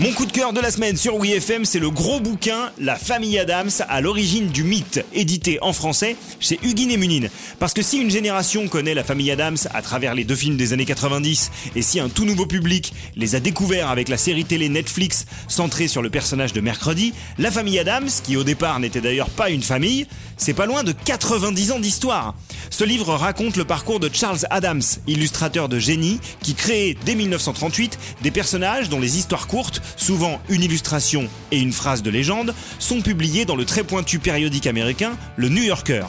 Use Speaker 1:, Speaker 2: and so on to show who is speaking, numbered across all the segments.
Speaker 1: Mon coup de cœur de la semaine sur WeFM, c'est le gros bouquin La famille Adams à l'origine du mythe, édité en français chez Huguin et Munine. Parce que si une génération connaît la famille Adams à travers les deux films des années 90, et si un tout nouveau public les a découverts avec la série télé Netflix centrée sur le personnage de Mercredi, la famille Adams, qui au départ n'était d'ailleurs pas une famille, c'est pas loin de 90 ans d'histoire. Ce livre raconte le parcours de Charles Adams, illustrateur de génie, qui créait dès 1938 des personnages dont les histoires courtes, souvent une illustration et une phrase de légende, sont publiées dans le très pointu périodique américain, le New Yorker.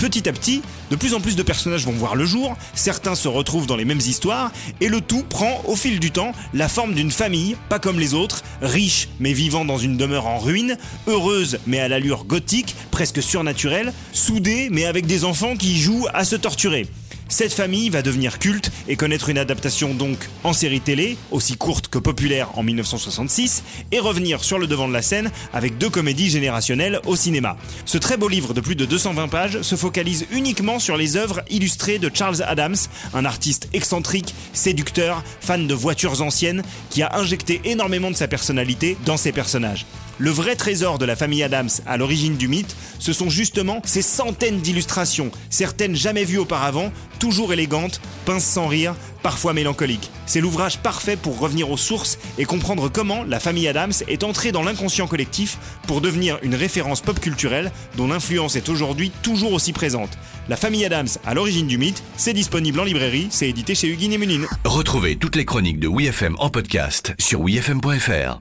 Speaker 1: Petit à petit, de plus en plus de personnages vont voir le jour, certains se retrouvent dans les mêmes histoires, et le tout prend, au fil du temps, la forme d'une famille, pas comme les autres, riche mais vivant dans une demeure en ruine, heureuse mais à l'allure gothique, presque surnaturelle, soudée mais avec des enfants qui jouent à se torturer. Cette famille va devenir culte et connaître une adaptation donc en série télé, aussi courte que populaire en 1966, et revenir sur le devant de la scène avec deux comédies générationnelles au cinéma. Ce très beau livre de plus de 220 pages se focalise uniquement sur les œuvres illustrées de Charles Adams, un artiste excentrique, séducteur, fan de voitures anciennes, qui a injecté énormément de sa personnalité dans ses personnages. Le vrai trésor de la famille Adams à l'origine du mythe, ce sont justement ces centaines d'illustrations, certaines jamais vues auparavant, toujours élégantes, pinces sans rire, parfois mélancoliques. C'est l'ouvrage parfait pour revenir aux sources et comprendre comment la famille Adams est entrée dans l'inconscient collectif pour devenir une référence pop culturelle dont l'influence est aujourd'hui toujours aussi présente. La famille Adams à l'origine du mythe, c'est disponible en librairie, c'est édité chez Huguin et Munine.
Speaker 2: Retrouvez toutes les chroniques de WeFM en podcast sur wefm.fr.